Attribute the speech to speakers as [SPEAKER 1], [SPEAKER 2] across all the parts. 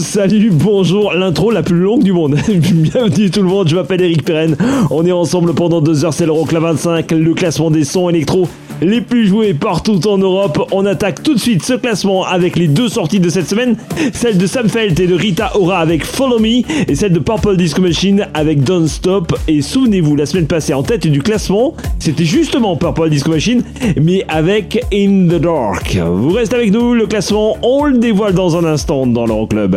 [SPEAKER 1] Salut, bonjour, l'intro la plus longue du monde. Bienvenue tout le monde, je m'appelle Eric Perren. On est ensemble pendant deux heures, c'est l'Euroclub 25, le classement des sons électro les plus joués partout en Europe. On attaque tout de suite ce classement avec les deux sorties de cette semaine, celle de Sam Felt et de Rita Ora avec Follow Me et celle de Purple Disco Machine avec Don't Stop. Et souvenez-vous, la semaine passée en tête du classement, c'était justement Purple Disco Machine, mais avec In the Dark. Vous restez avec nous, le classement, on le dévoile dans un instant dans l'Euroclub.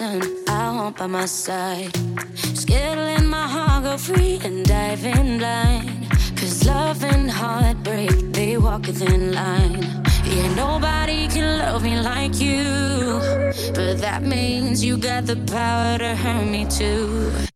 [SPEAKER 2] I
[SPEAKER 3] want by my side. To my heart go free and dive in blind. Cause love and heartbreak, they walk within line. Yeah, nobody can love me like you. But that means you got the power to hurt me too.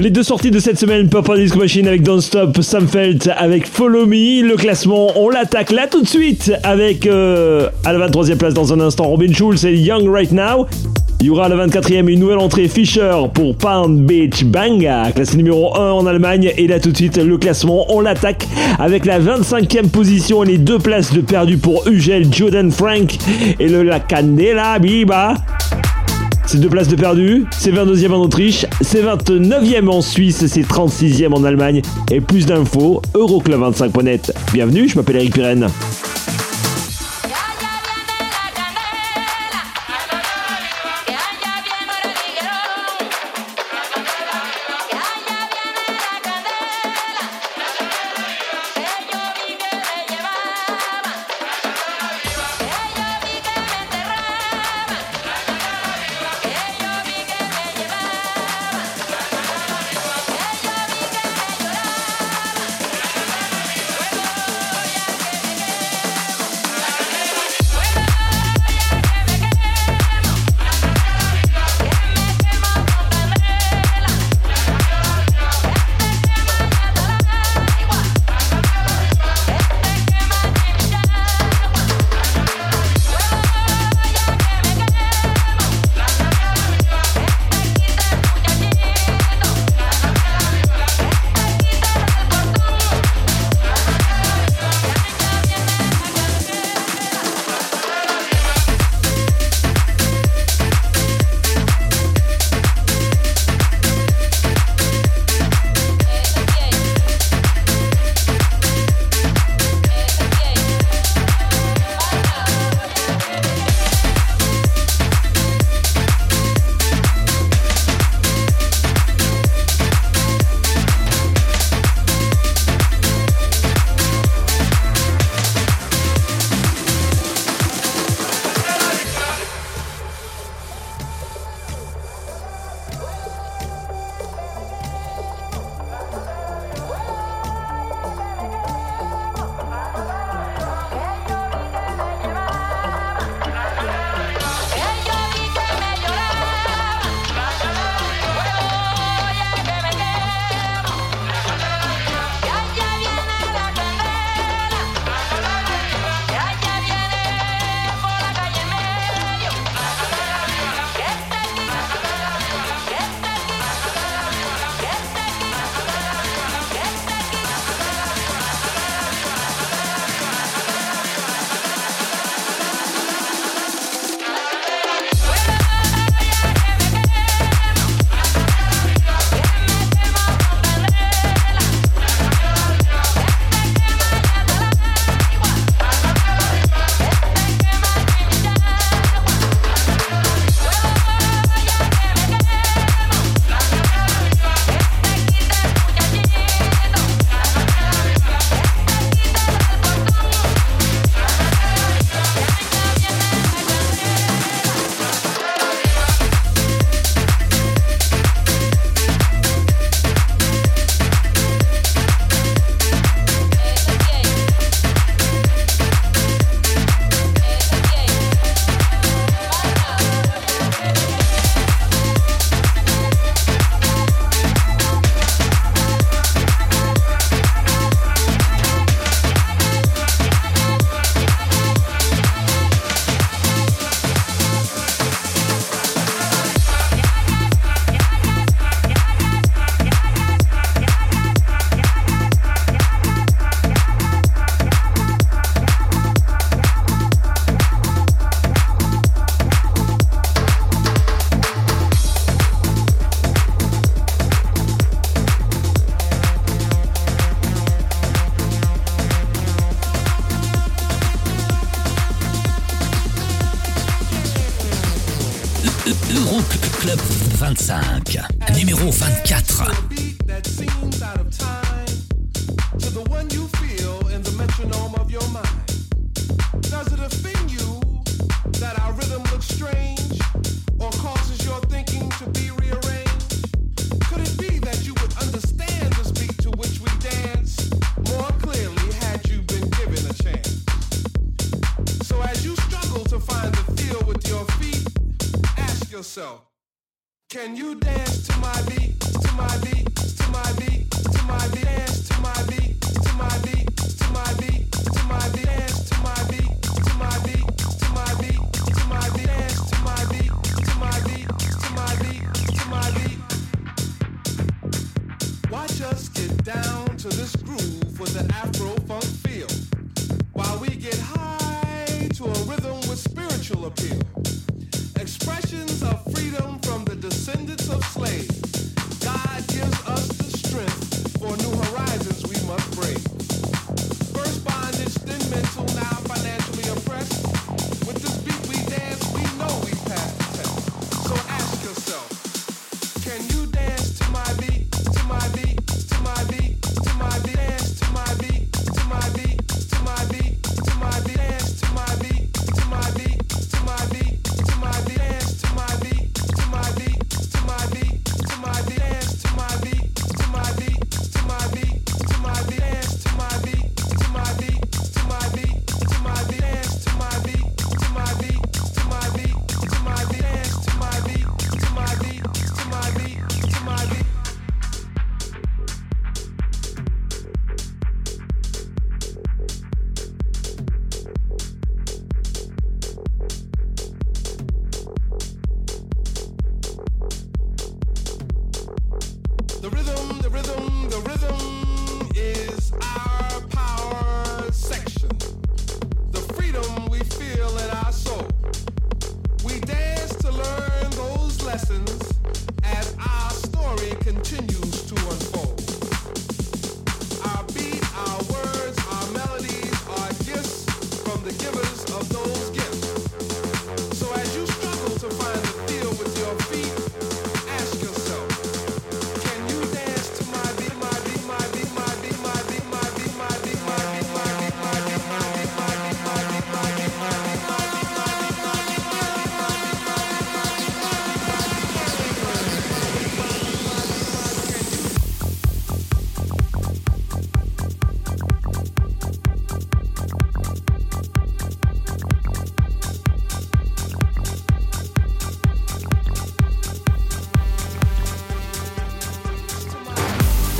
[SPEAKER 1] Les deux sorties de cette semaine, Purple Disco Machine avec Don't Stop, Sam Felt avec Follow Me. Le classement, on l'attaque là tout de suite avec euh, à la 23e place dans un instant Robin Schulz et Young Right Now. Il y aura à la 24e une nouvelle entrée Fisher pour Pound Beach Banga, classé numéro 1 en Allemagne. Et là tout de suite, le classement, on l'attaque avec la 25e position et les deux places de perdu pour Ugel, Jordan Frank et le La Candela Biba. C'est deux places de perdu, c'est 22e en Autriche, c'est 29e en Suisse, c'est 36e en Allemagne. Et plus d'infos, Euroclub25.net. Bienvenue, je m'appelle Eric Pirenne.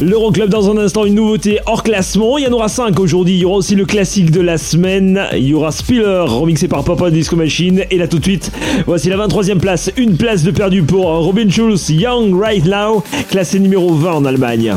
[SPEAKER 1] L'Euroclub dans un instant, une nouveauté hors classement. Il y en aura 5 aujourd'hui. Il y aura aussi le classique de la semaine. Il y aura Spiller, remixé par Papa Disco Machine. Et là tout de suite, voici la 23e place. Une place de perdu pour Robin Schulz, Young Right Now, classé numéro 20 en Allemagne.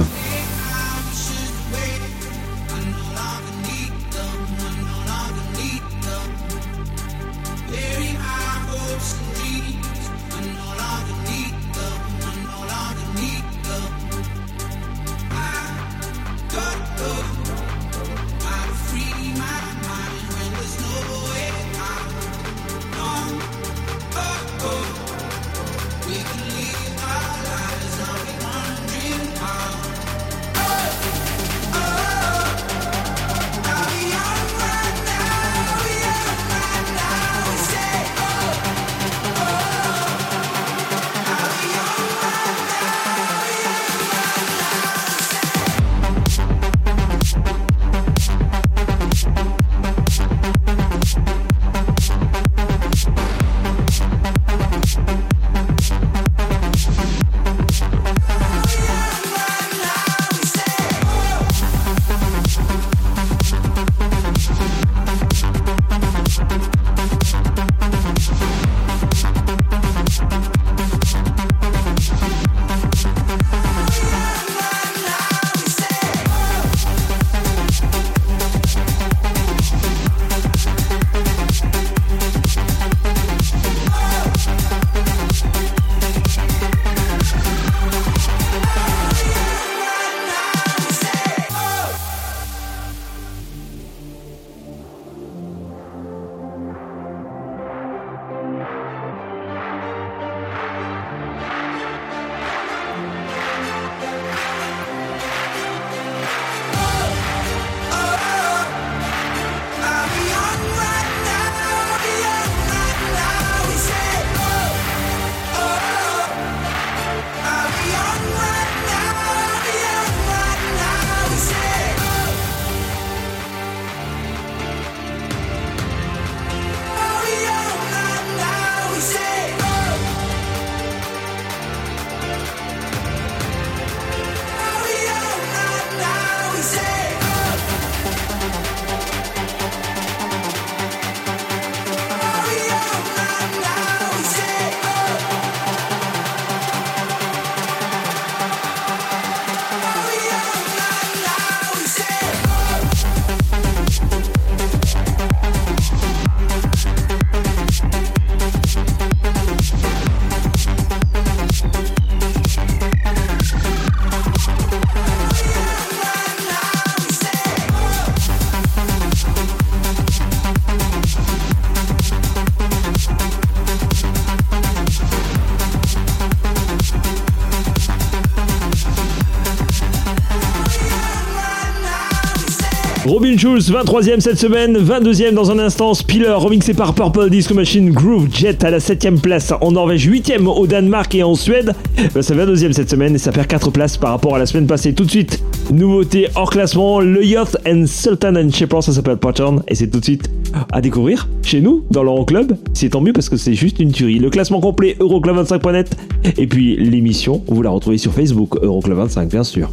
[SPEAKER 4] Robin Schulz, 23ème cette semaine, 22ème dans un instant, Spiller remixé par Purple Disco Machine, Groove Jet à la 7ème place en Norvège, 8ème au Danemark et en Suède. Ben, ça 22ème cette semaine et ça perd 4 places par rapport à la semaine passée. Tout de suite, nouveauté hors classement, le Yacht and Sultan and Shepherd, ça s'appelle Pattern et c'est tout de suite à découvrir chez nous dans l'Euroclub. C'est tant mieux parce que c'est juste une tuerie. Le classement complet Euroclub25.net et puis l'émission, vous la retrouvez sur Facebook, Euroclub25 bien sûr.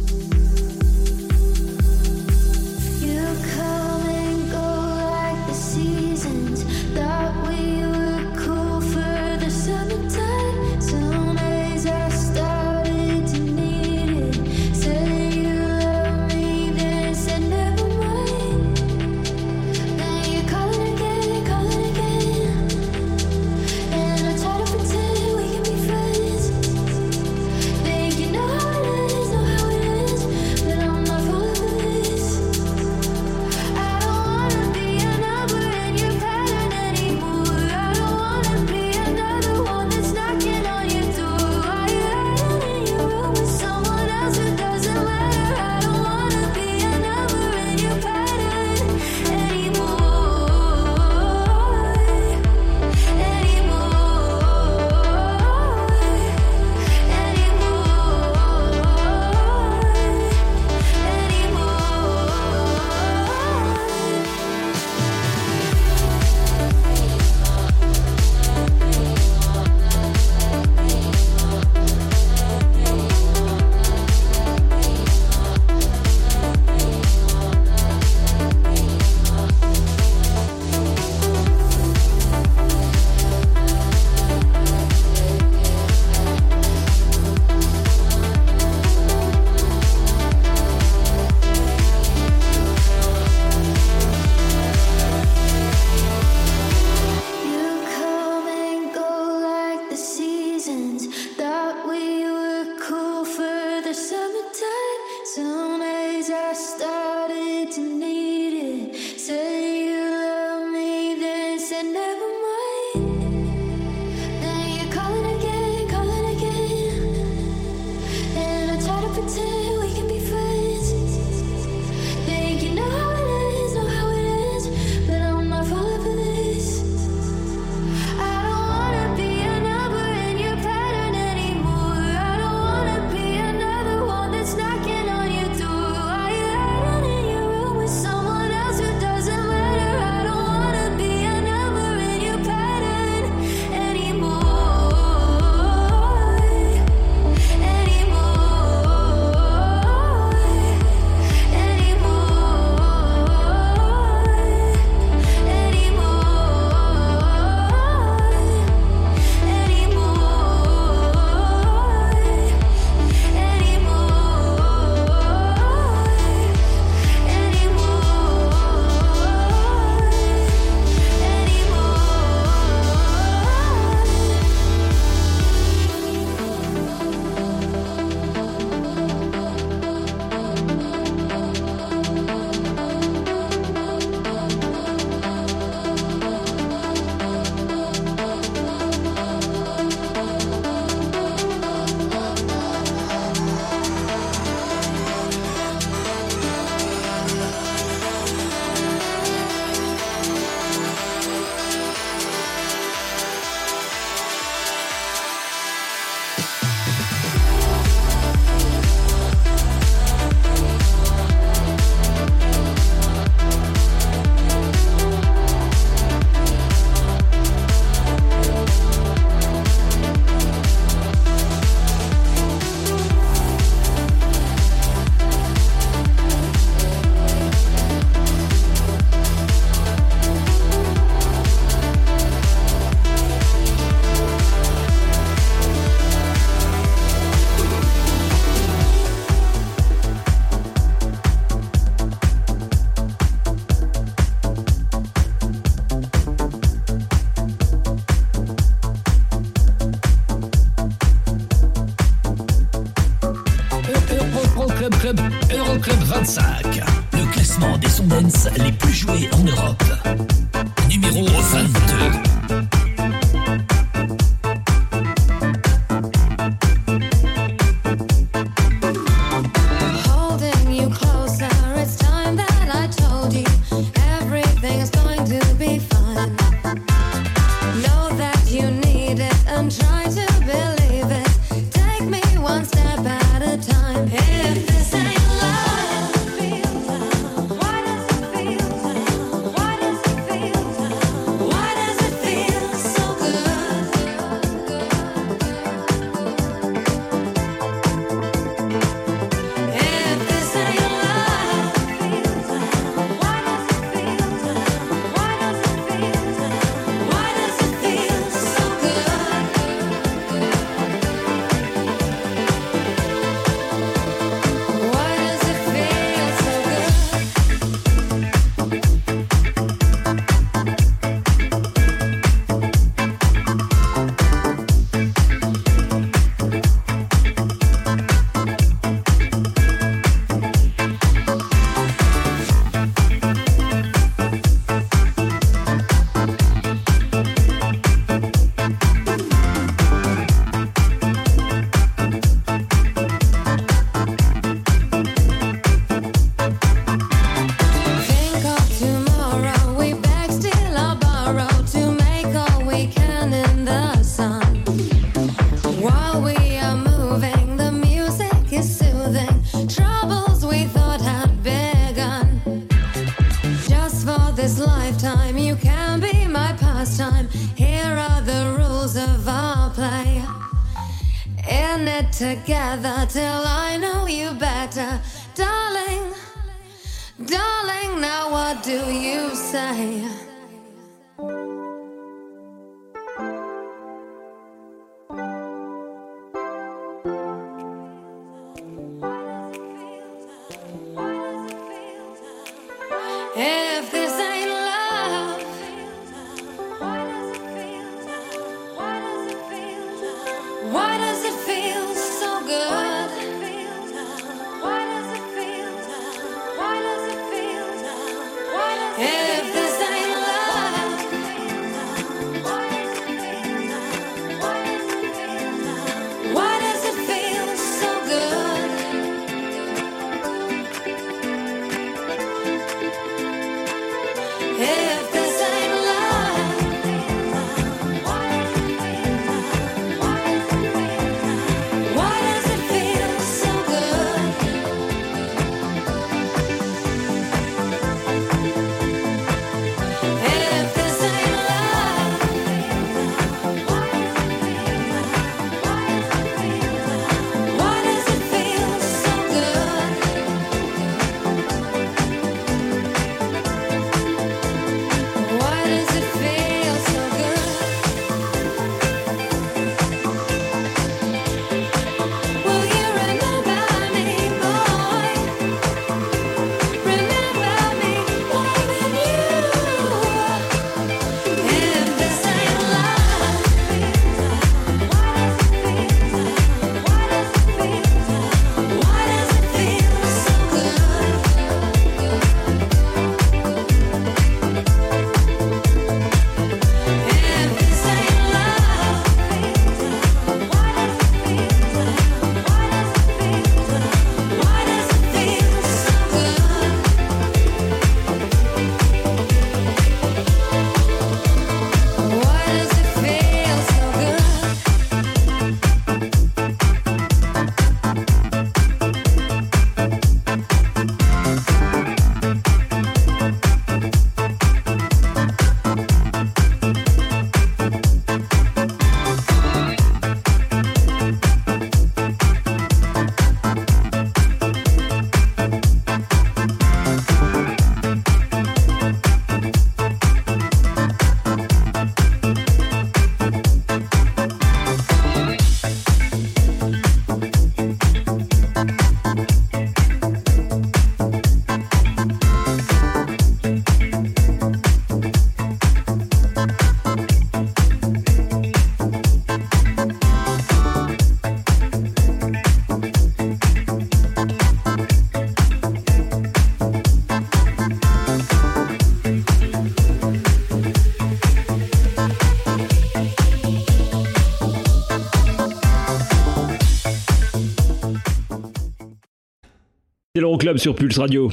[SPEAKER 1] l'Euroclub sur Pulse Radio.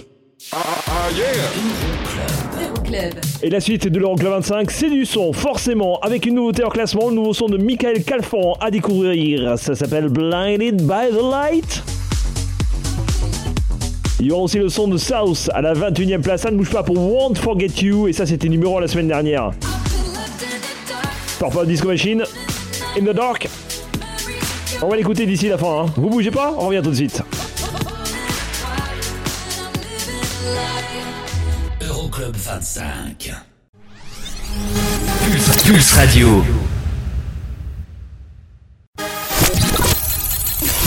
[SPEAKER 1] Et la suite de l'Euroclub 25, c'est du son, forcément, avec une nouveauté en classement, le nouveau son de Michael Calfan à découvrir. Ça s'appelle Blinded by the Light. Il y aura aussi le son de South à la 21e place. Ça ne bouge pas pour Won't Forget You. Et ça, c'était numéro 1 la semaine dernière. Purple Disco Machine, In the Dark. On va l'écouter d'ici la fin. hein. Vous bougez pas, on revient tout de suite.
[SPEAKER 5] 25.
[SPEAKER 6] Pulse, Pulse Radio.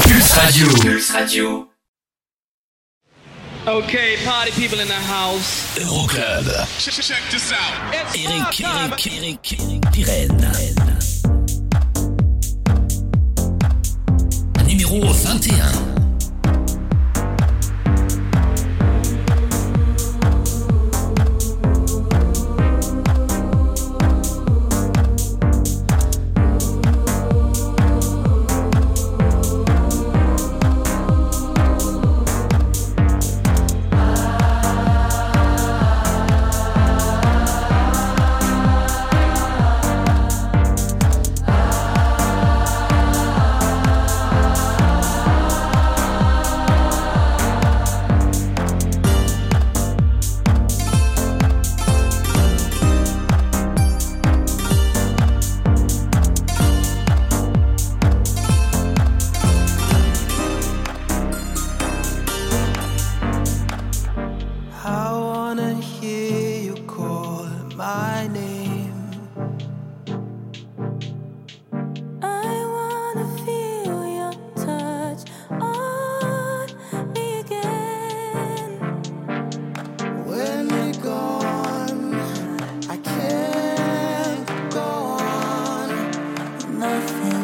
[SPEAKER 6] Pulse Radio. Pulse Radio.
[SPEAKER 7] Okay, party people in the house.
[SPEAKER 5] Euroclub.
[SPEAKER 8] Check this out.
[SPEAKER 5] Eric, Eric, Eric, Eric Pirenne. Numéro 21.
[SPEAKER 9] nothing.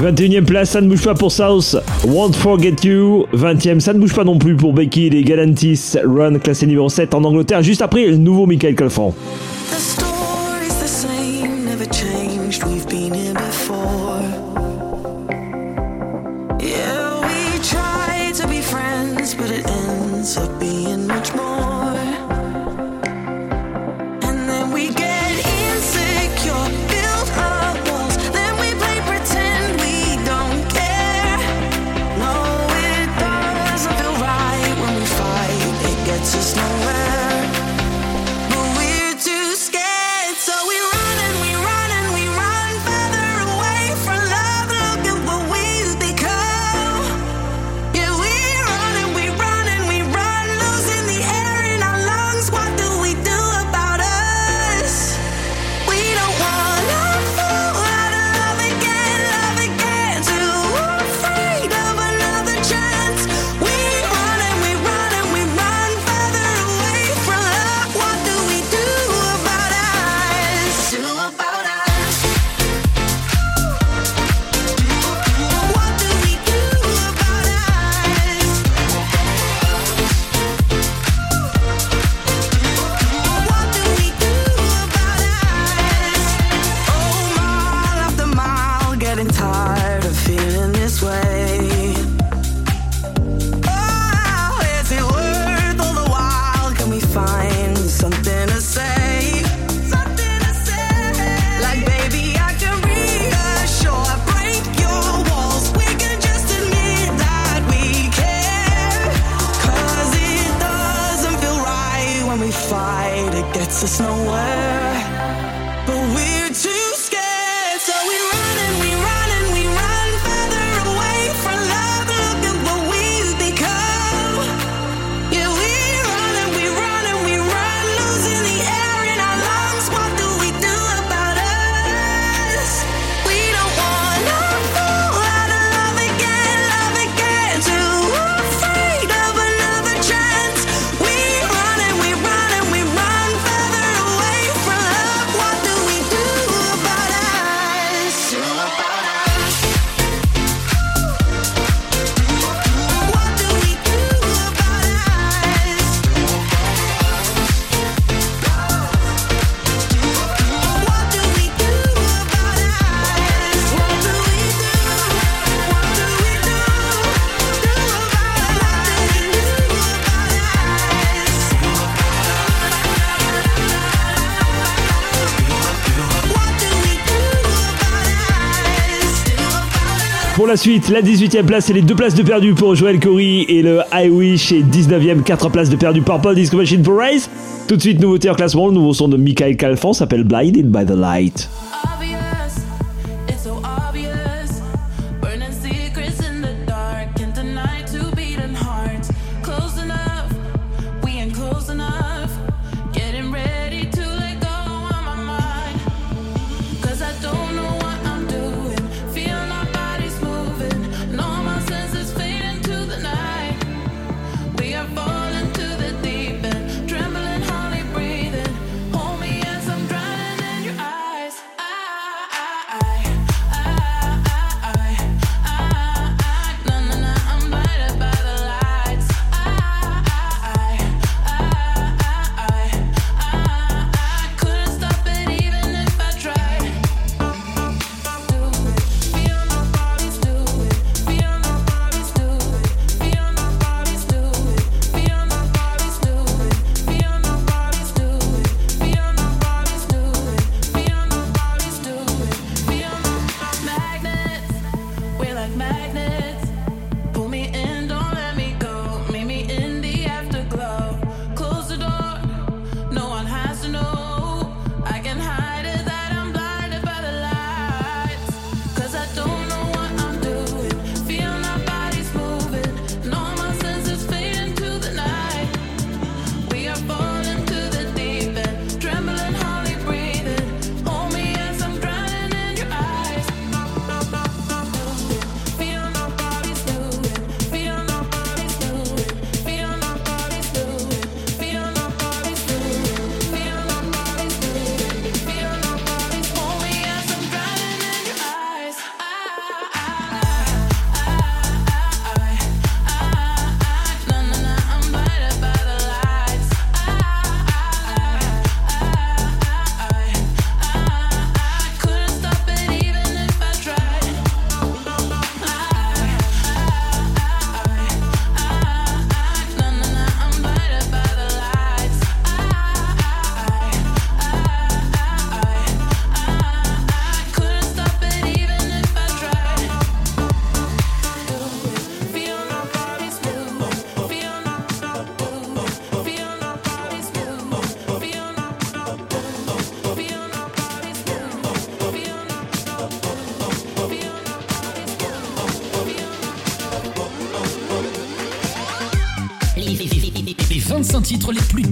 [SPEAKER 1] 21ème place, ça ne bouge pas pour South. Won't Forget You. 20ème, ça ne bouge pas non plus pour Becky. Les Galantis Run, classé numéro 7 en Angleterre, juste après le nouveau Michael Calfan.
[SPEAKER 10] The story's the same, never changed, we've been here before.
[SPEAKER 1] suite, la 18e place et les deux places de perdu pour Joel Corey et le I Wish et 19e, 4 places de perdu par Paul Disco Machine pour Race. Tout de suite, nouveauté en classement, le nouveau son de Michael Calfan s'appelle Blinded by the Light.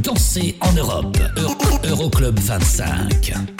[SPEAKER 11] Dansés en Europe. Euro- Euroclub 25.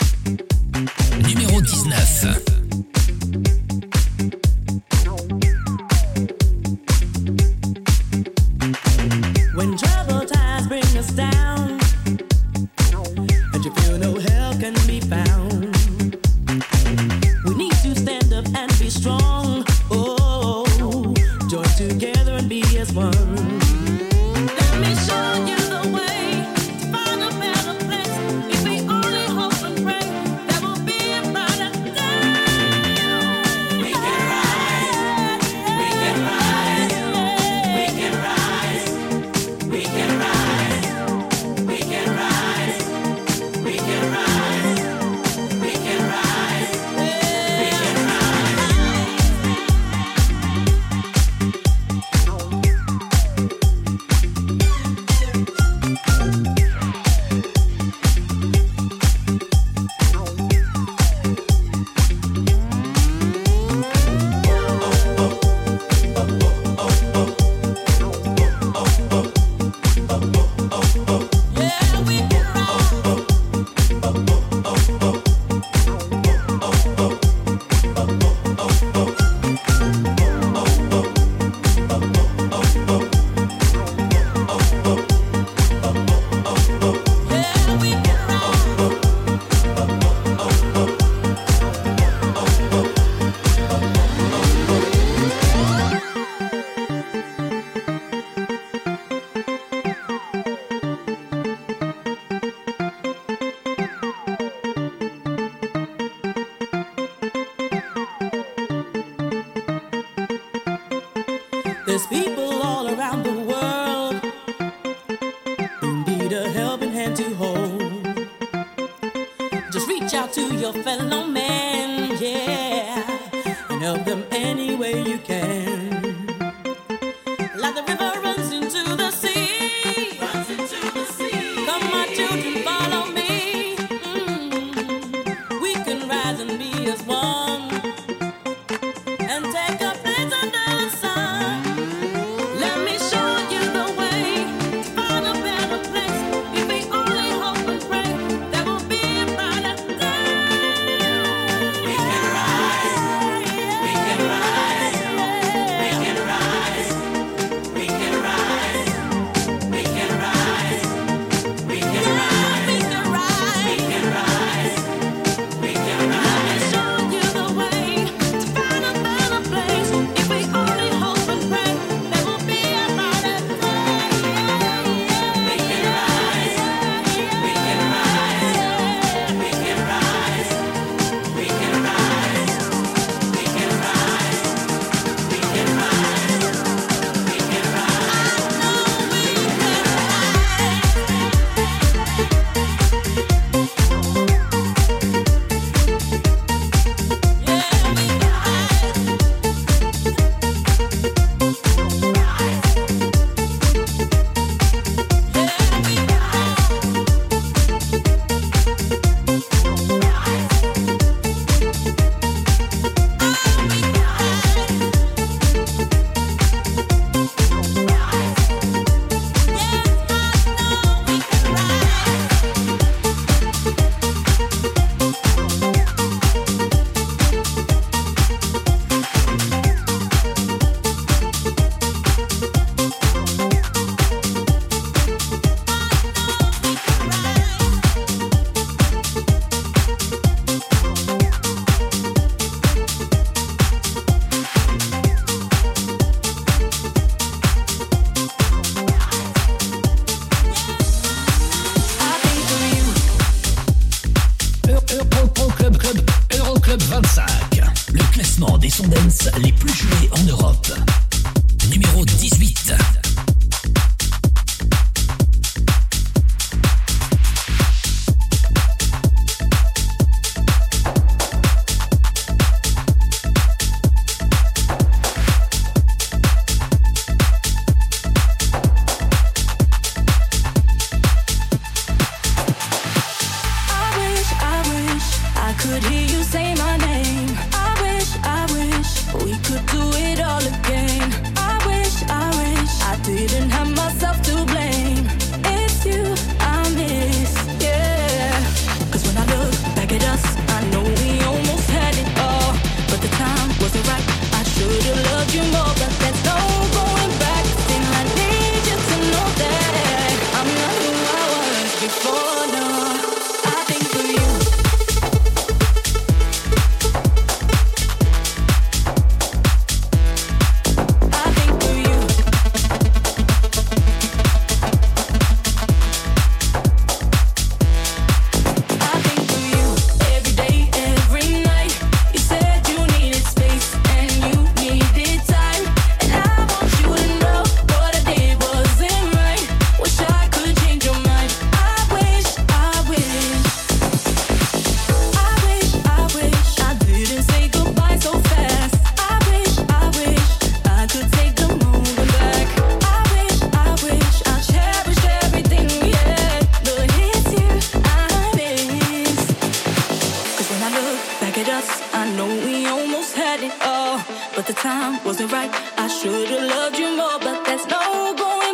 [SPEAKER 12] it all, but the time wasn't right. I should have loved you more, but there's no
[SPEAKER 1] going.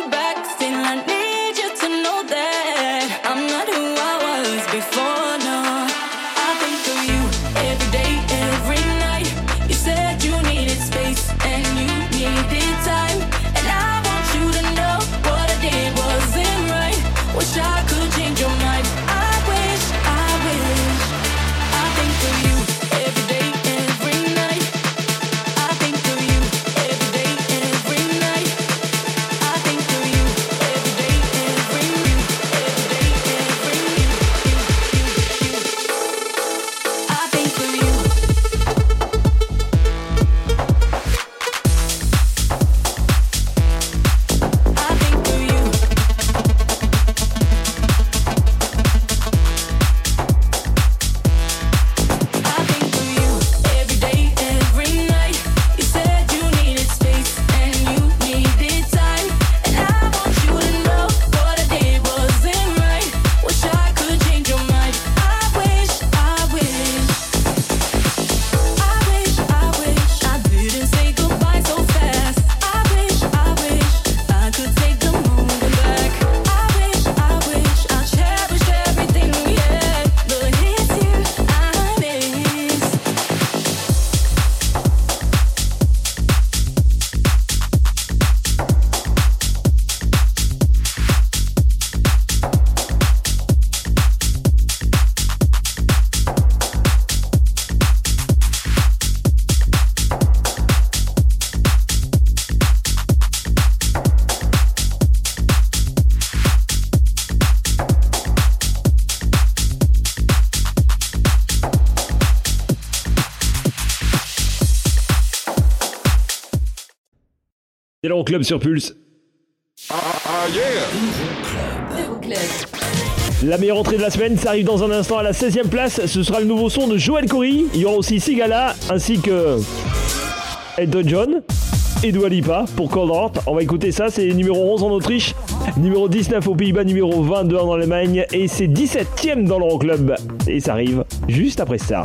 [SPEAKER 1] L'Euroclub sur Pulse.
[SPEAKER 13] Euroclub.
[SPEAKER 1] La meilleure entrée de la semaine, ça arrive dans un instant à la 16e place. Ce sera le nouveau son de Joël Corey. Il y aura aussi Sigala ainsi que Elton John et Dua Lipa pour Cold Heart. On va écouter ça, c'est numéro 11 en Autriche, numéro 19 aux Pays-Bas, numéro 22 en Allemagne et c'est 17ème dans l'Euroclub. Et ça arrive juste après ça.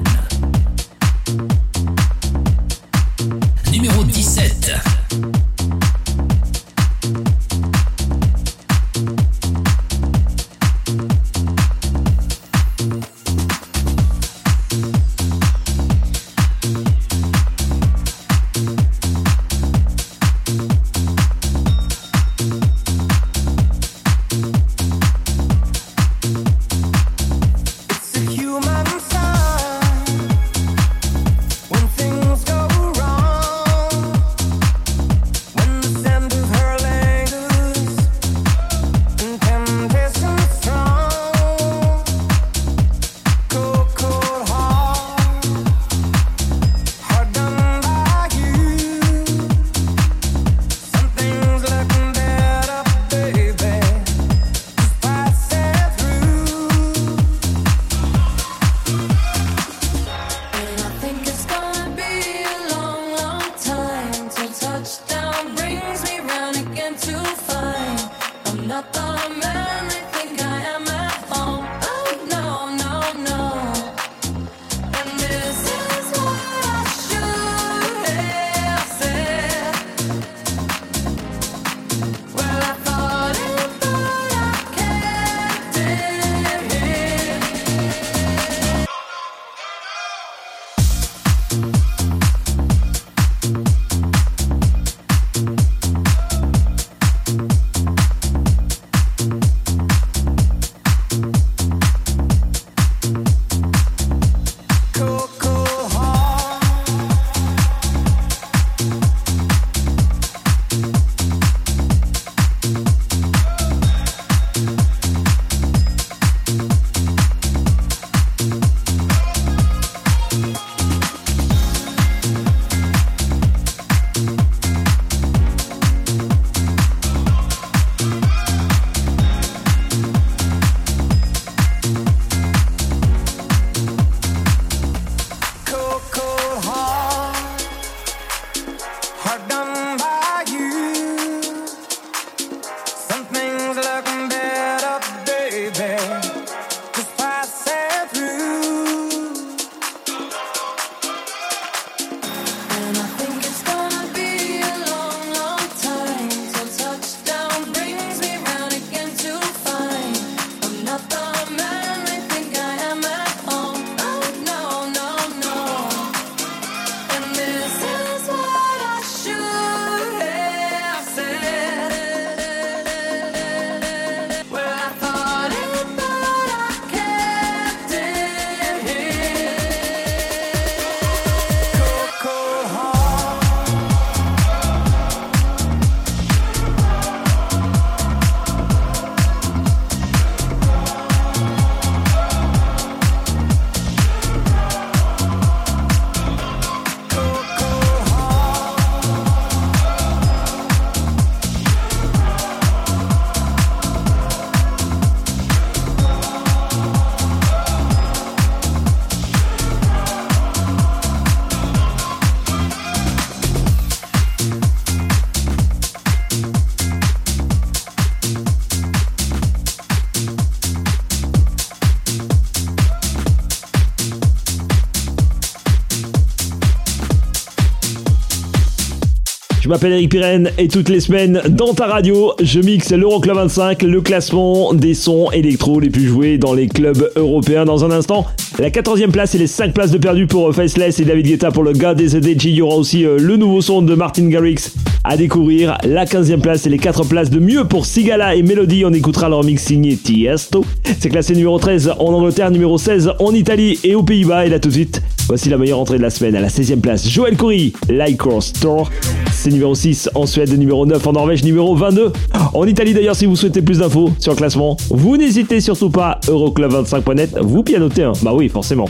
[SPEAKER 1] M'appelle Eric Pirenne et toutes les semaines dans ta radio, je mixe l'Euroclub 25, le classement des sons électro les plus joués dans les clubs européens. Dans un instant, la 14e place et les 5 places de perdu pour euh, Faceless et David Guetta pour le God is a. Il y aura aussi euh, le nouveau son de Martin Garrix à découvrir. La 15e place et les 4 places de mieux pour Sigala et Melody. On écoutera leur mix signé Tiesto. C'est classé numéro 13 en Angleterre, numéro 16 en Italie et aux Pays-Bas. Et là tout de suite, voici la meilleure entrée de la semaine à la 16e place. Joël Coury, Lycor Store. C'est numéro 6 en Suède, numéro 9 en Norvège, numéro 22 en Italie. D'ailleurs, si vous souhaitez plus d'infos sur le classement, vous n'hésitez surtout pas. Euroclub25.net, vous pianotez, hein. bah oui, forcément.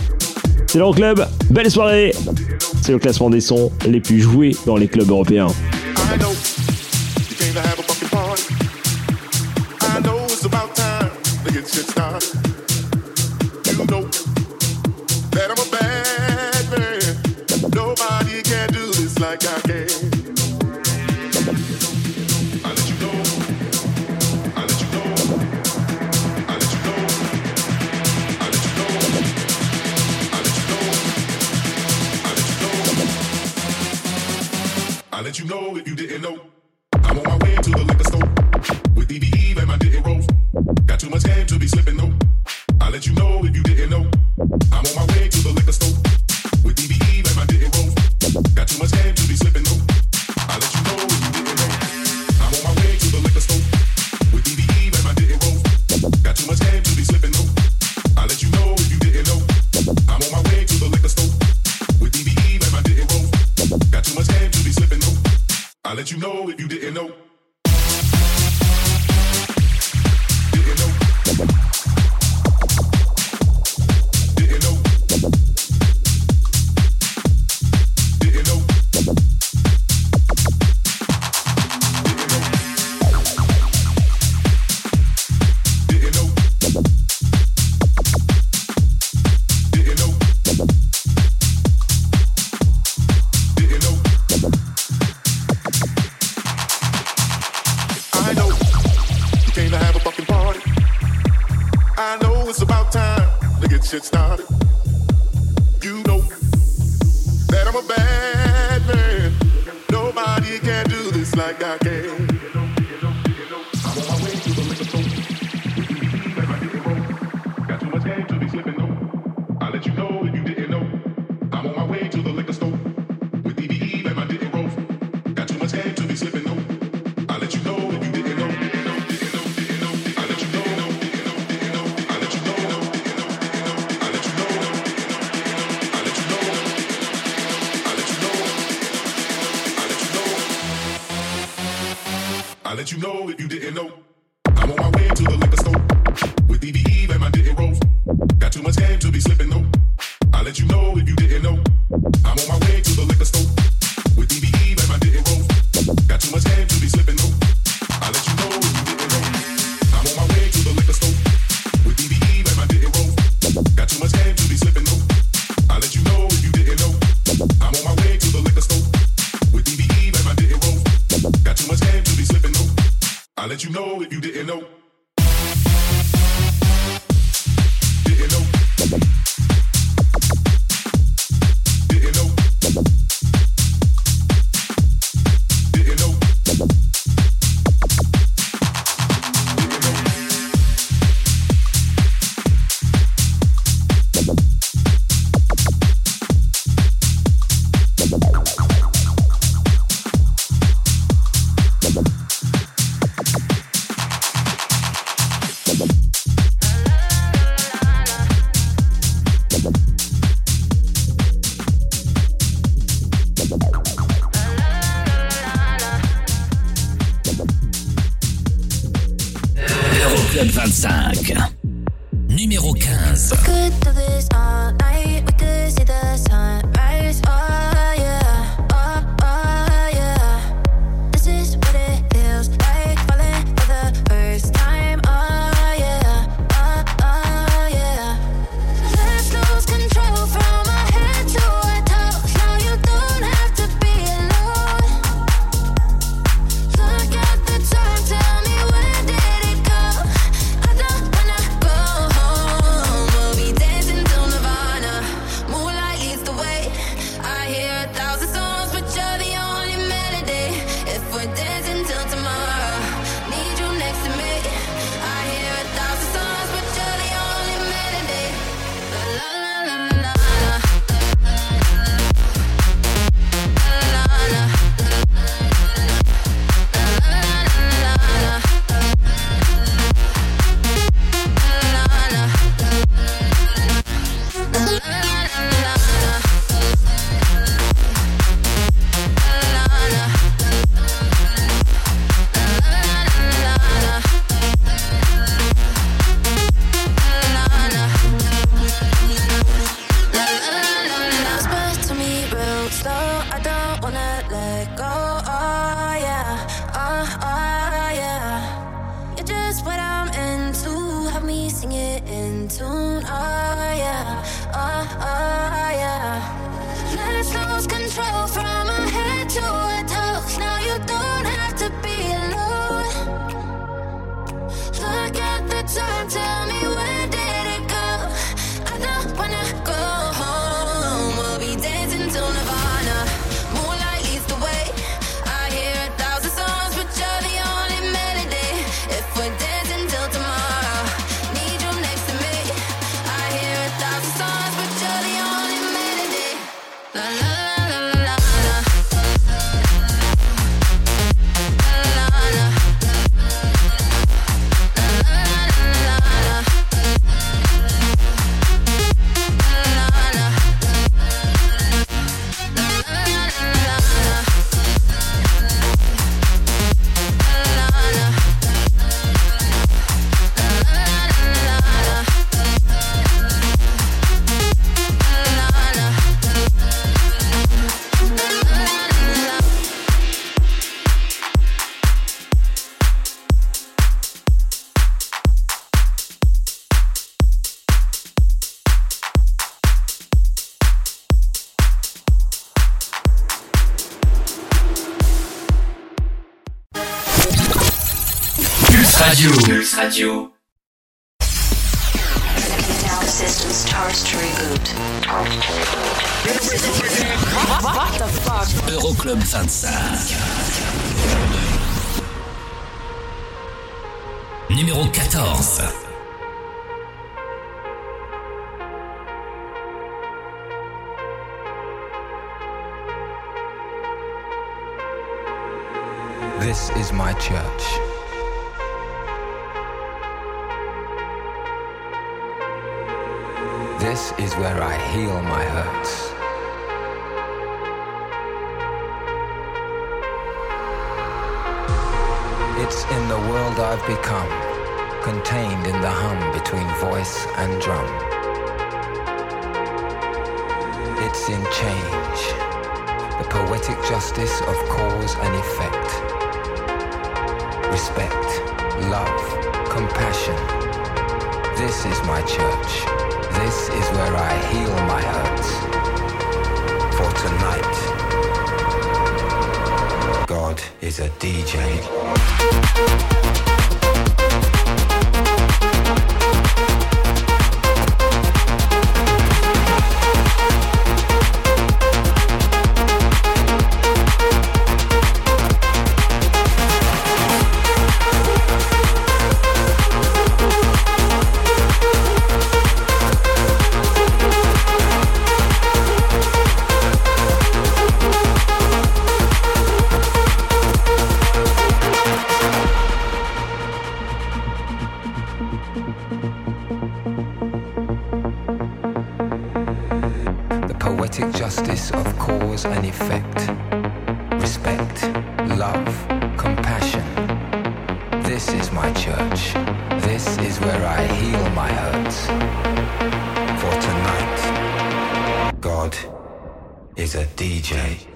[SPEAKER 1] C'est l'Euroclub, belle soirée! C'est le classement des sons les plus joués dans les clubs européens.
[SPEAKER 8] Got too much game to be slipping though. I'll let you know if you didn't know. I'm on my way to the liquor store.
[SPEAKER 14] Poetic justice of cause and effect. Respect, love, compassion. This is my church. This is where I heal my hurts. For tonight, God is a DJ.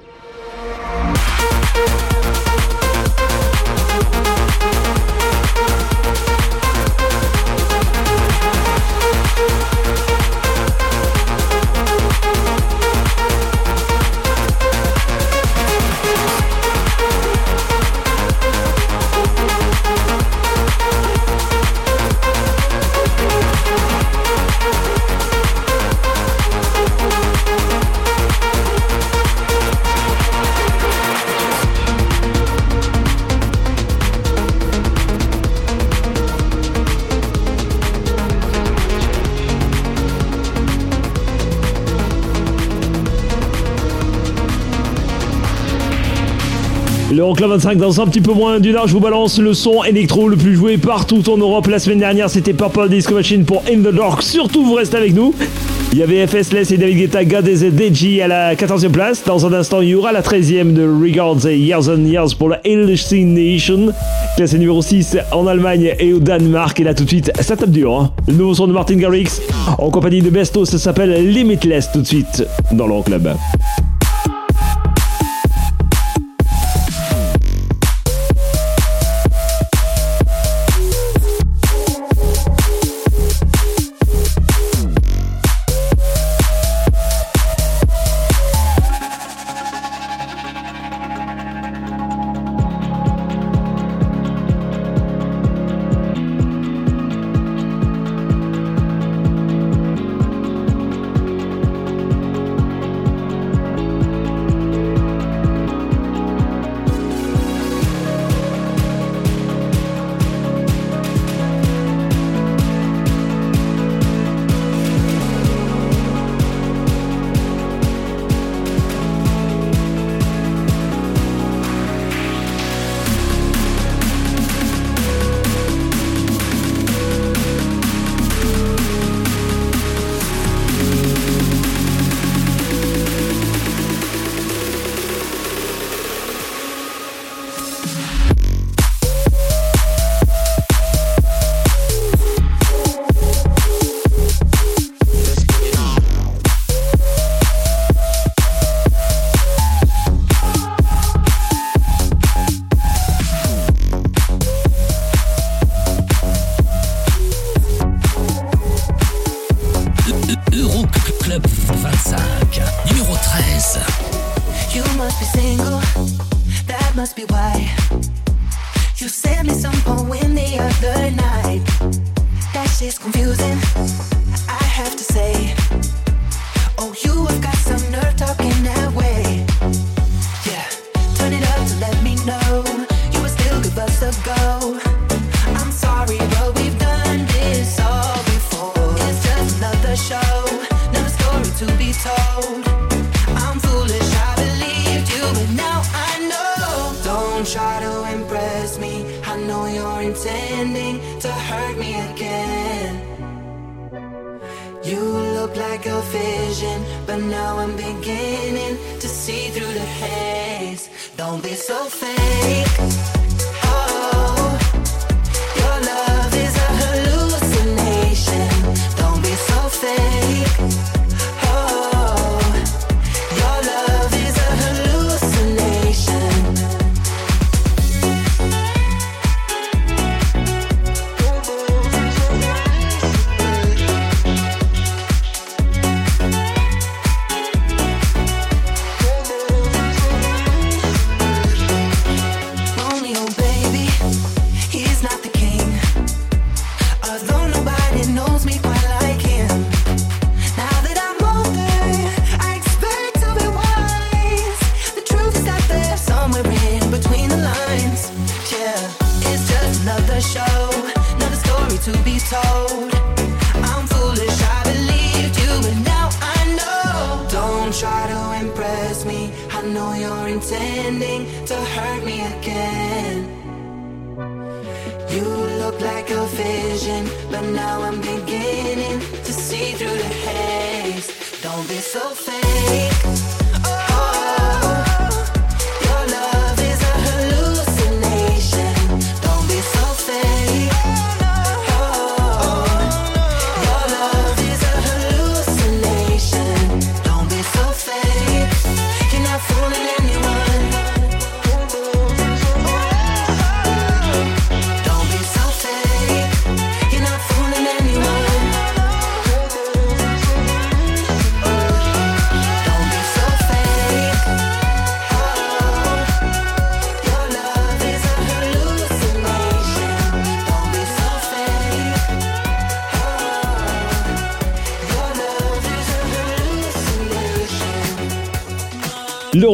[SPEAKER 1] L'Euroclub 25 dans un petit peu moins d'une heure, je vous balance le son électro le plus joué partout en Europe. La semaine dernière, c'était Purple Disco Machine pour In the Dark. Surtout, vous restez avec nous. Il y avait FSLess et David Guetta, God is DJ à la 14e place. Dans un instant, il y aura la 13e de Regards et Years and Years pour la Nation. Classé numéro 6 en Allemagne et au Danemark. Et là, tout de suite, ça tape dur. hein. Le nouveau son de Martin Garrix en compagnie de Besto, ça s'appelle Limitless tout de suite dans l'Euroclub.
[SPEAKER 11] Euroclub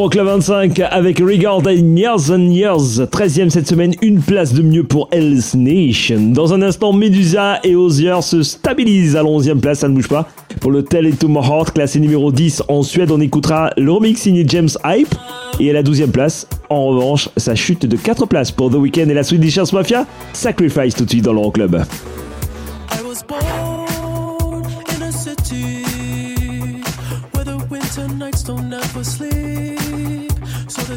[SPEAKER 10] au
[SPEAKER 1] Club 25 avec Regard and Years and Years. 13 cette semaine, une place de mieux pour Hell's Nation. Dans un instant, Medusa et Ozier se stabilisent à la 11 place, ça ne bouge pas. Pour le Tell It To My Heart, classé numéro 10 en Suède, on écoutera le remix signé James Hype. Et à la 12 place, en revanche, sa chute de 4 places pour The Weeknd et la Swedish House Mafia. Sacrifice tout de suite dans l'Euroclub.
[SPEAKER 12] Club.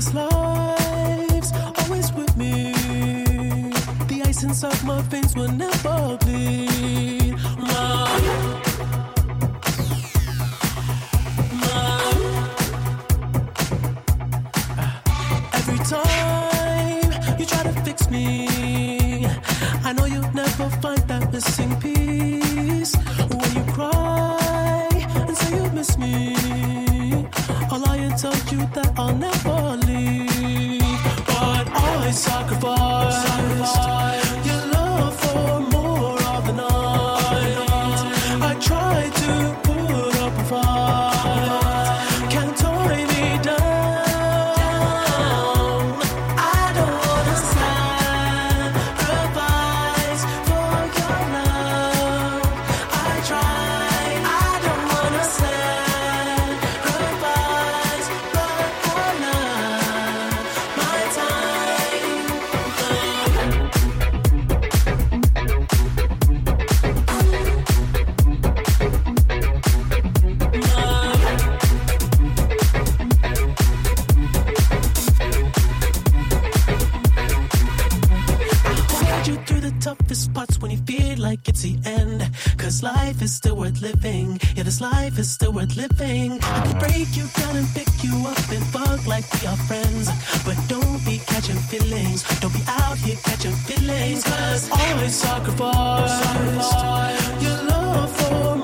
[SPEAKER 12] these lives always with me. The ice inside my veins will never bleed. My Every time you try to fix me, I know you feelings. Don't be out here catching feelings, cause always sacrifice your love for.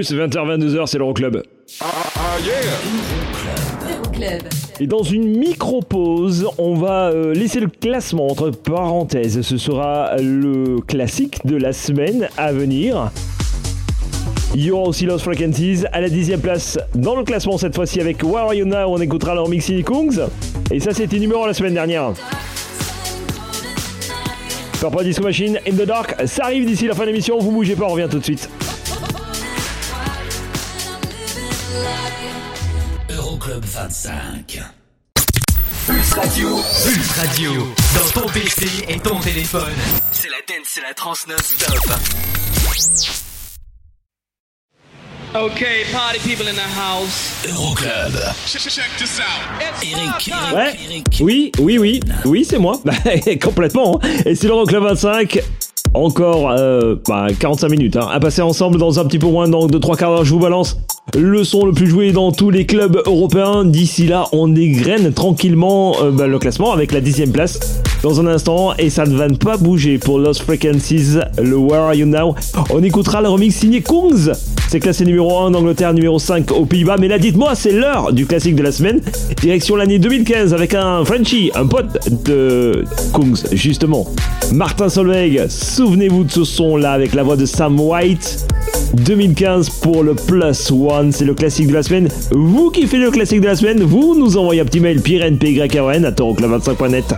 [SPEAKER 1] Pulse 20h-22h, c'est l'Euroclub.
[SPEAKER 13] Euroclub.
[SPEAKER 1] Et dans une micro-pause, on va euh, laisser le classement entre parenthèses. Ce sera le classique de la semaine à venir. Il y aura aussi Lost Frequencies à la dixième place dans le classement cette fois-ci avec You Now? On écoutera leur Mixi Kungs. Et ça c'était numéro la semaine dernière. Purple Disco Machine In The Dark, ça arrive d'ici la fin de l'émission, vous bougez pas, on revient tout de suite.
[SPEAKER 11] 25.
[SPEAKER 6] Pulse Radio. Pulse Radio. Dans ton PC et ton téléphone. C'est la dance, c'est la trans non-stop.
[SPEAKER 7] Okay, party people in the house.
[SPEAKER 11] Euroclub.
[SPEAKER 8] Check this out.
[SPEAKER 11] Eric,
[SPEAKER 1] Ouais.
[SPEAKER 11] Eric, Eric.
[SPEAKER 1] Oui, oui, oui, oui, c'est moi. Bah, complètement. hein. Et c'est l'Euroclub 25. Encore euh, bah, 45 minutes hein, à passer ensemble dans un petit peu moins dans de 3 quarts d'heure. Je vous balance le son le plus joué dans tous les clubs européens. D'ici là, on égrène tranquillement euh, bah, le classement avec la dixième place dans un instant. Et ça ne va pas bouger pour Lost Frequencies, le Where Are You Now? On écoutera le remix signé Kungs. C'est classé numéro 1 en Angleterre, numéro 5 aux Pays-Bas. Mais là, dites-moi, c'est l'heure du classique de la semaine. Direction l'année 2015 avec un Frenchie, un pote de Kungs, justement. Martin Solveig, souvenez-vous de ce son-là avec la voix de Sam White. 2015 pour le Plus One, c'est le classique de la semaine. Vous qui faites le classique de la semaine, vous nous envoyez un petit mail pyrenpyn à toroclub25.net.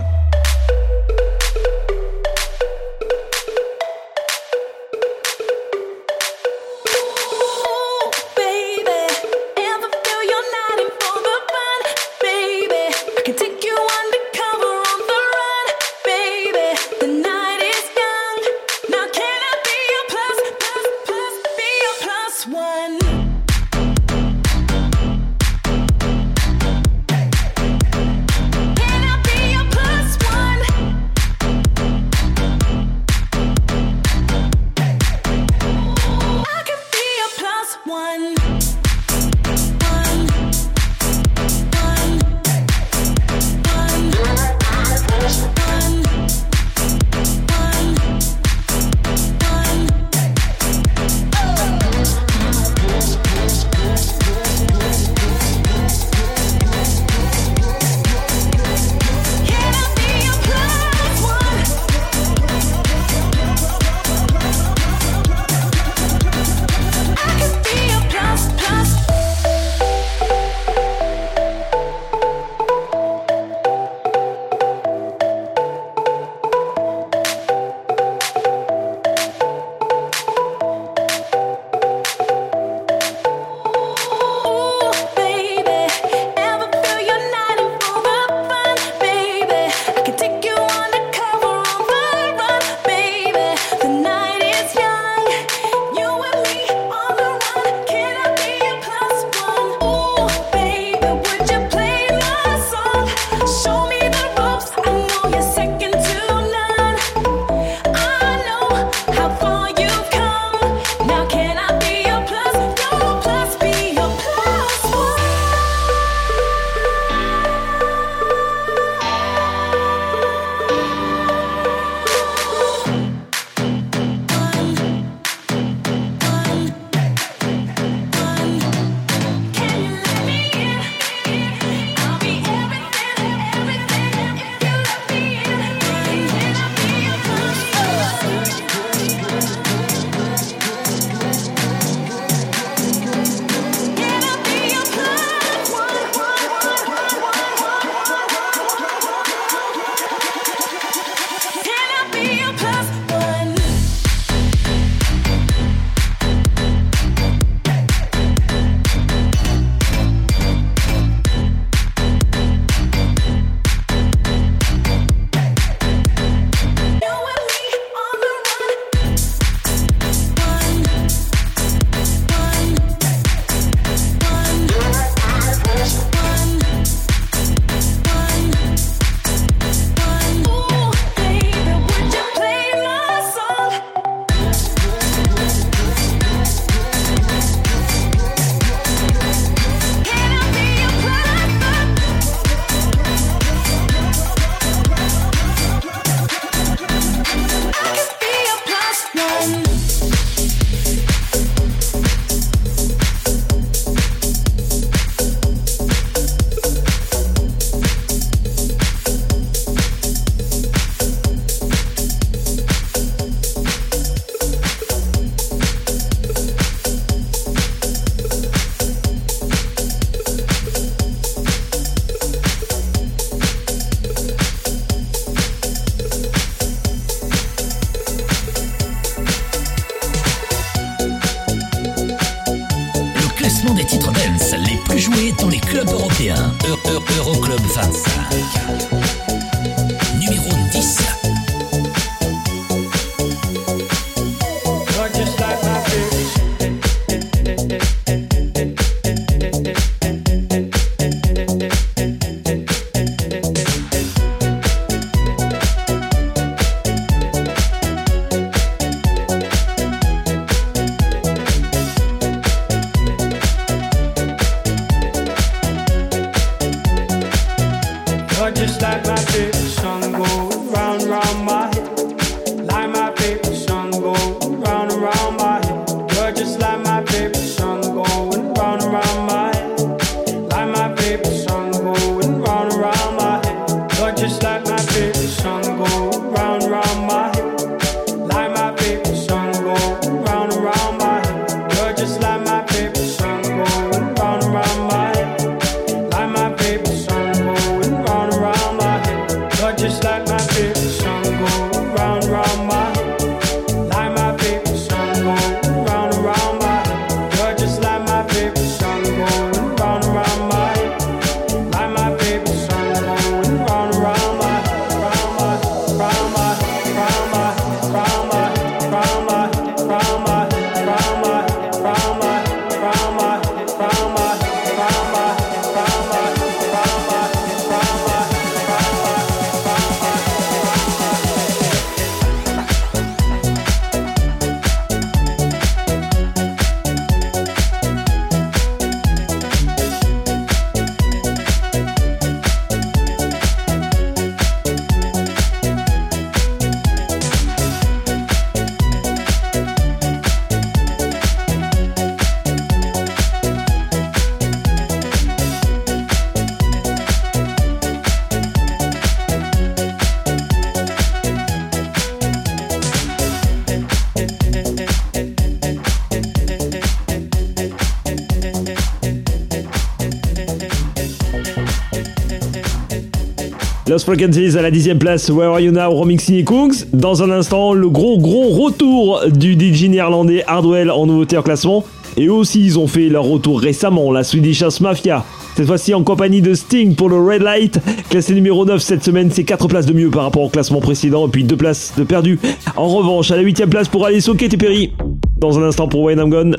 [SPEAKER 1] Lost Frequencies à la dixième place, Where Are You Now, remixing et Kungs. Dans un instant, le gros gros retour du DJ néerlandais Hardwell en nouveauté en classement. Et aussi, ils ont fait leur retour récemment, la Swedish House Mafia. Cette fois-ci en compagnie de Sting pour le Red Light, classé numéro 9 cette semaine, c'est 4 places de mieux par rapport au classement précédent, et puis 2 places de perdu. En revanche, à la 8 place pour Alice Katy Perry. Dans un instant pour Wayne I'm Gone,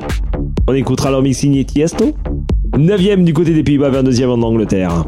[SPEAKER 1] on écoutera leur mixing et Tiesto. 9 du côté des Pays-Bas, 22ème en Angleterre.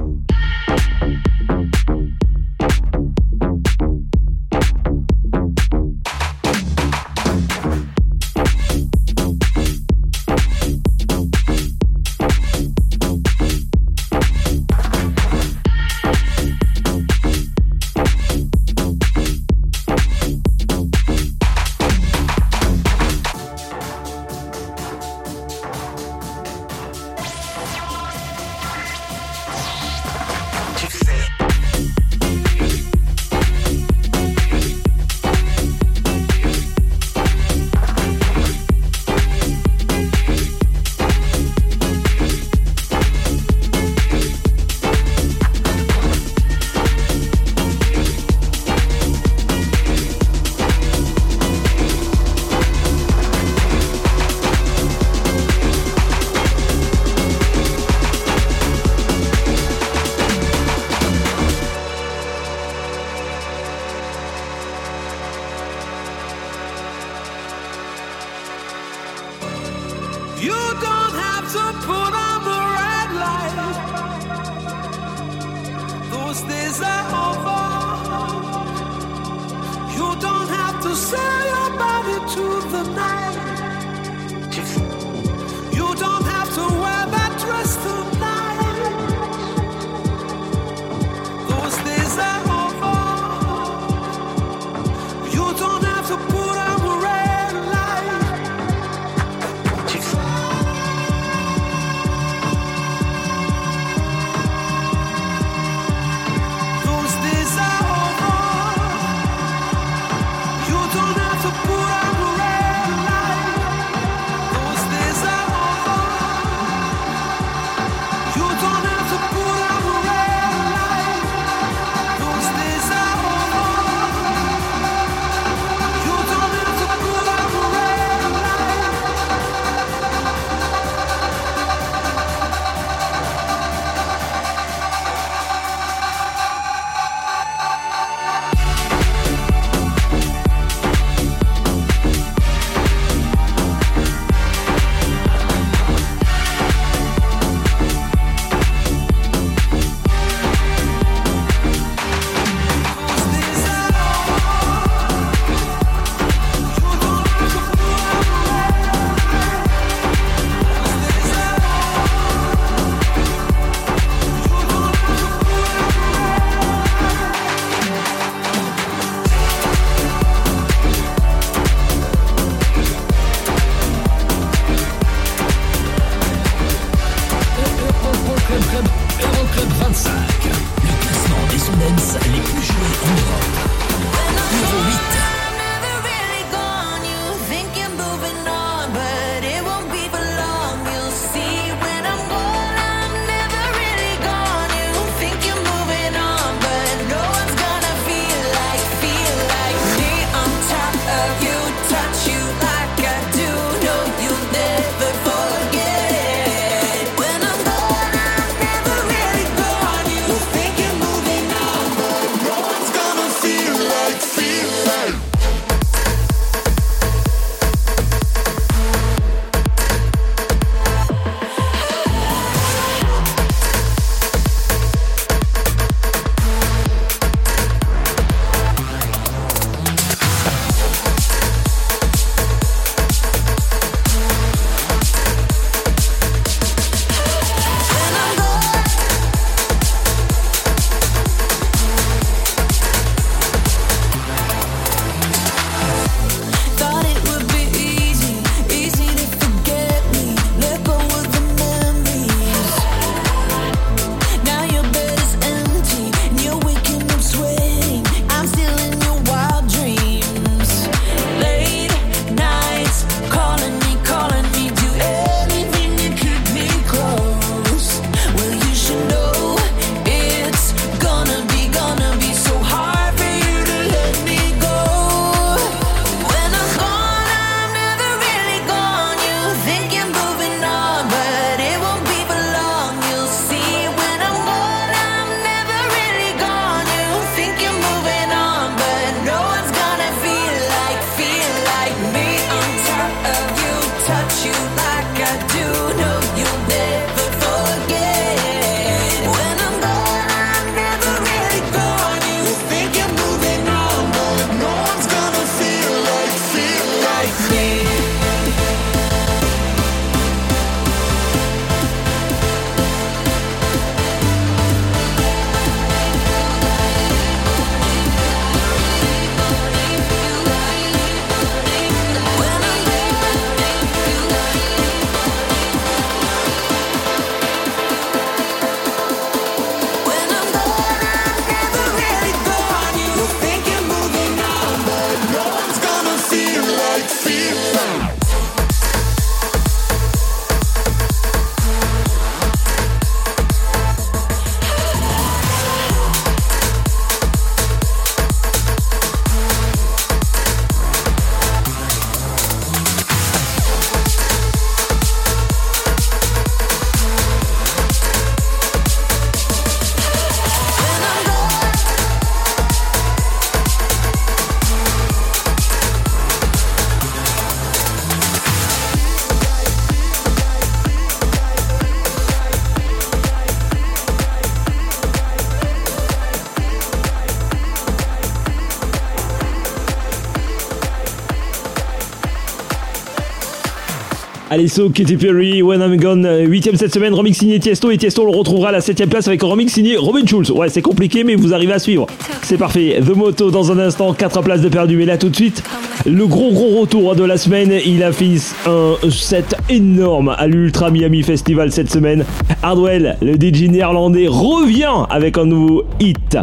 [SPEAKER 1] Alesso, Katy Perry, When I'm Gone, 8ème cette semaine, remix signé Tiesto et Tiesto le retrouvera à la 7ème place avec un remix signé Robin Schulz. Ouais, c'est compliqué mais vous arrivez à suivre. C'est parfait. The Moto dans un instant, 4 places de perdu mais là tout de suite, le gros gros retour de la semaine, il a fait un set énorme à l'Ultra Miami Festival cette semaine. Hardwell, le DJ néerlandais, revient avec un nouveau hit.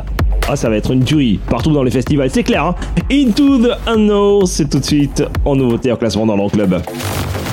[SPEAKER 1] Ah, ça va être une tuerie partout dans les festivals, c'est clair. Hein Into the Unknown, c'est tout de suite en nouveauté en classement dans l'Euroclub.
[SPEAKER 15] Thank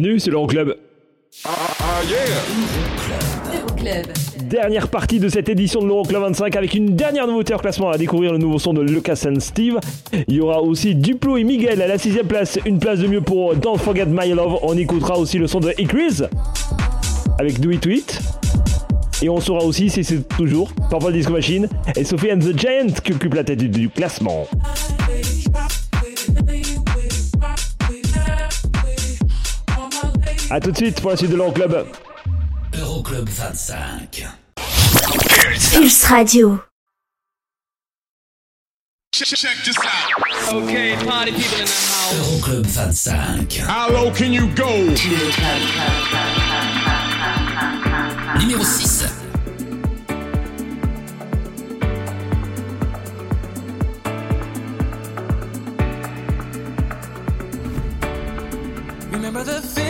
[SPEAKER 1] Bienvenue, c'est l'Euroclub.
[SPEAKER 13] Euroclub.
[SPEAKER 1] Dernière partie de cette édition de l'Euroclub 25 avec une dernière nouveauté en classement à découvrir le nouveau son de Lucas and Steve. Il y aura aussi Duplo et Miguel à la sixième place, une place de mieux pour Don't Forget My Love. On écoutera aussi le son de Icris avec Do It It. Et on saura aussi si c'est toujours Purple Disco Machine et Sophie and the Giant qui occupent la tête du, du classement. A tout de suite pour la suite de l'Euroclub.
[SPEAKER 5] Euroclub 25.
[SPEAKER 15] Pulse Radio.
[SPEAKER 7] Check this out. Okay, party people in the house.
[SPEAKER 5] Euroclub 25.
[SPEAKER 7] How low can you go?
[SPEAKER 5] Numéro 6.
[SPEAKER 16] Remember the feeling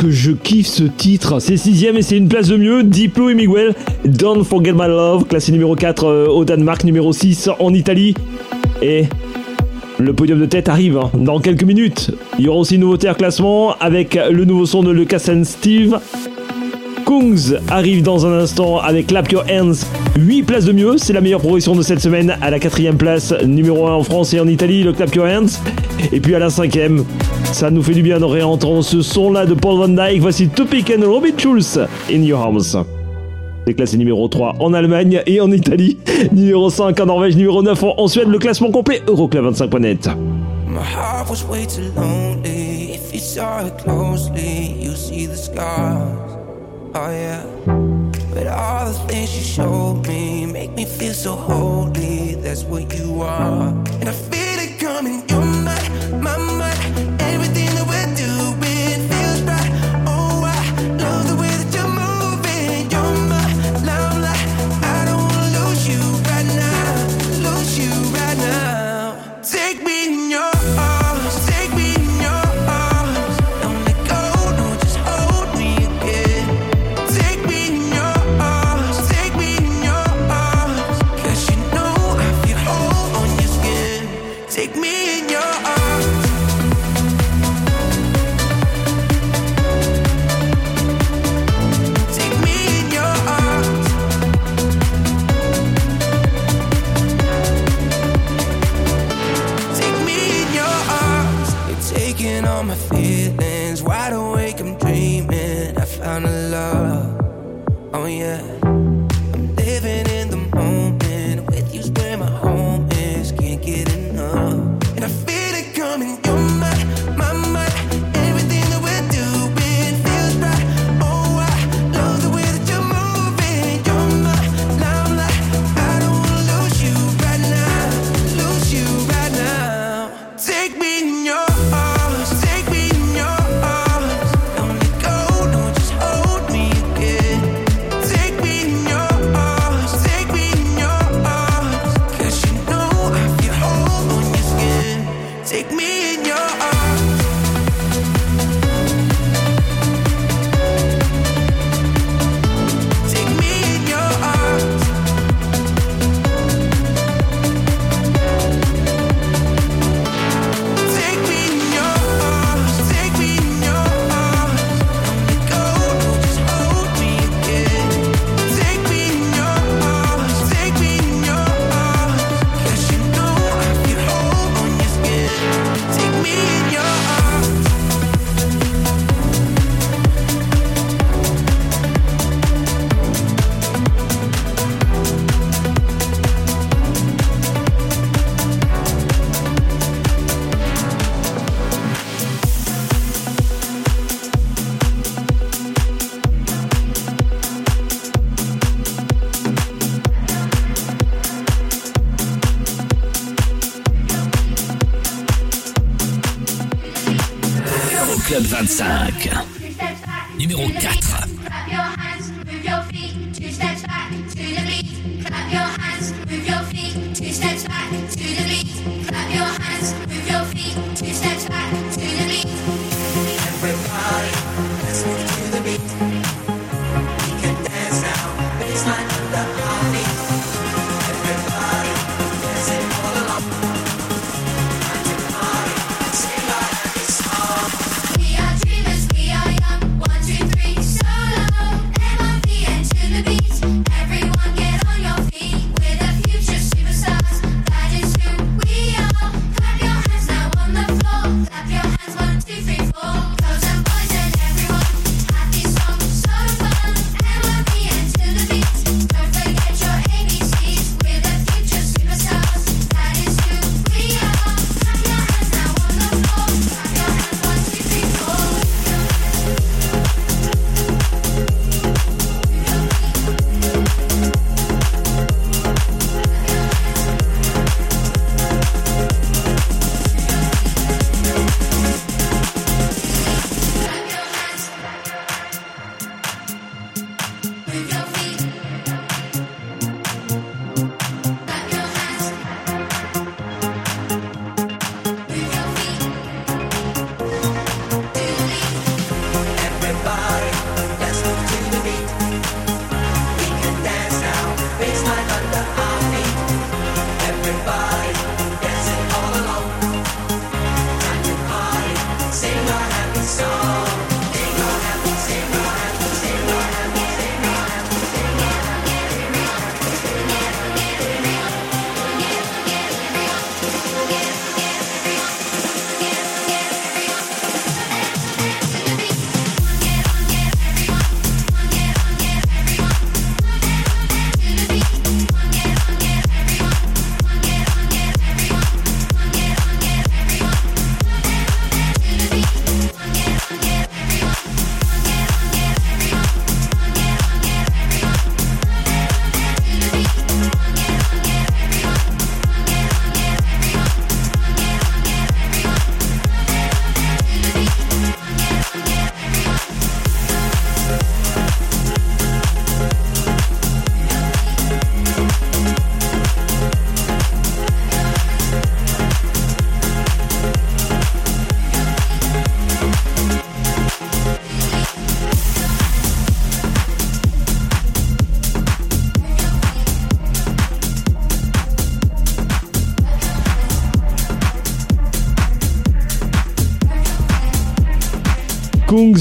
[SPEAKER 1] Que je kiffe ce titre C'est sixième et c'est une place de mieux. Diplo et Miguel, Don't Forget My Love, classé numéro 4 euh, au Danemark, numéro 6 en Italie. Et le podium de tête arrive hein, dans quelques minutes. Il y aura aussi une nouveauté à classement avec le nouveau son de Lucas and Steve. Kungs arrive dans un instant avec Clap Your Hands. 8 places de mieux, c'est la meilleure progression de cette semaine. À la quatrième place, numéro 1 en France et en Italie, le Clap Your Hands. Et puis à la cinquième, ça nous fait du bien de réentendre ce son-là de Paul Van Dyke. Voici Topic and Robin Schulz, In Your Arms. C'est classé numéro 3 en Allemagne et en Italie. Numéro 5 en Norvège, numéro 9 en Suède. Le classement complet Euroclub25.net.
[SPEAKER 17] My heart was way too lonely. If you saw it closely, you see the scars. Oh yeah. But all the things you showed me make me feel so holy. That's what you are. And I feel it coming. You're my, my.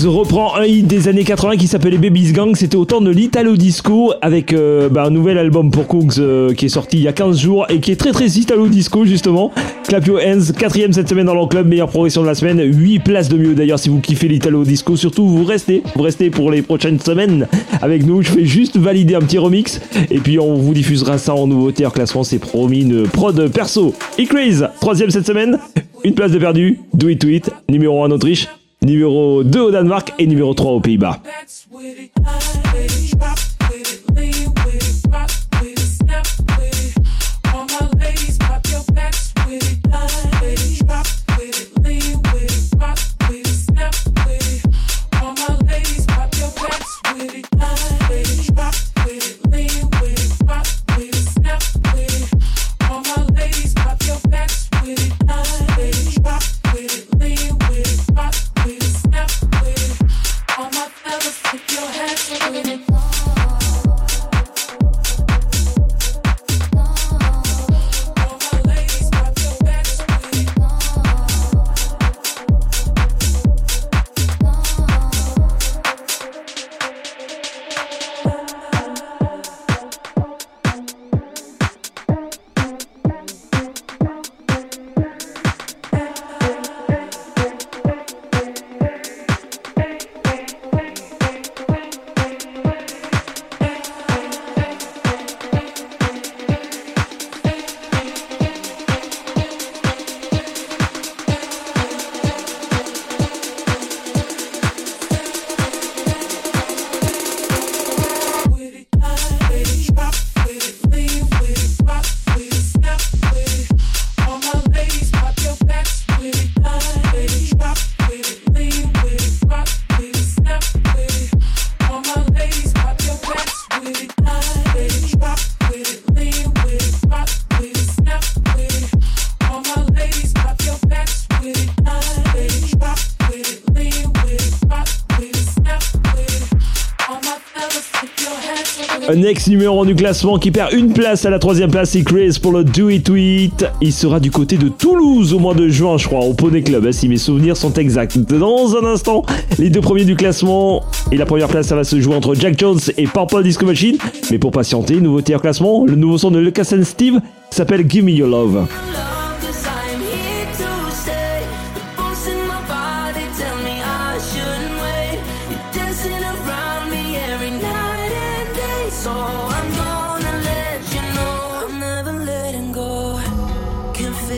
[SPEAKER 1] Reprend un hit des années 80 qui s'appelait Baby's Gang. C'était au temps de l'Italo Disco avec euh, bah, un nouvel album pour Kungs euh, qui est sorti il y a 15 jours et qui est très très Italo Disco justement. Clap Your Hands, quatrième cette semaine dans le club, meilleure progression de la semaine, 8 places de mieux d'ailleurs si vous kiffez l'Italo Disco. Surtout vous restez, vous restez pour les prochaines semaines avec nous. Je fais juste valider un petit remix et puis on vous diffusera ça en nouveauté en classement. C'est promis une prod perso. E-Craze, troisième cette semaine, une place de perdu. Do it to it, numéro 1 en Autriche. Numéro 2 au Danemark et numéro 3 aux Pays-Bas. Next numéro 1 du classement qui perd une place à la troisième place, c'est Chris pour le Do It Tweet. Il sera du côté de Toulouse au mois de juin, je crois, au Poney Club, hein, si mes souvenirs sont exacts. Dans un instant, les deux premiers du classement et la première place, ça va se jouer entre Jack Jones et Purple Disco Machine. Mais pour patienter, nouveauté en classement, le nouveau son de Lucas and Steve s'appelle Give Me Your Love.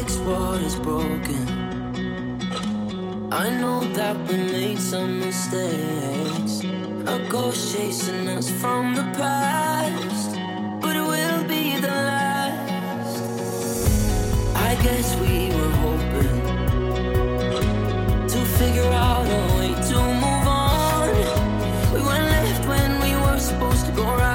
[SPEAKER 18] fix what is broken. I know that we made some mistakes. A ghost chasing us from the past, but it will be the last. I guess we were hoping to figure out a way to move on. We went left when we were supposed to go right.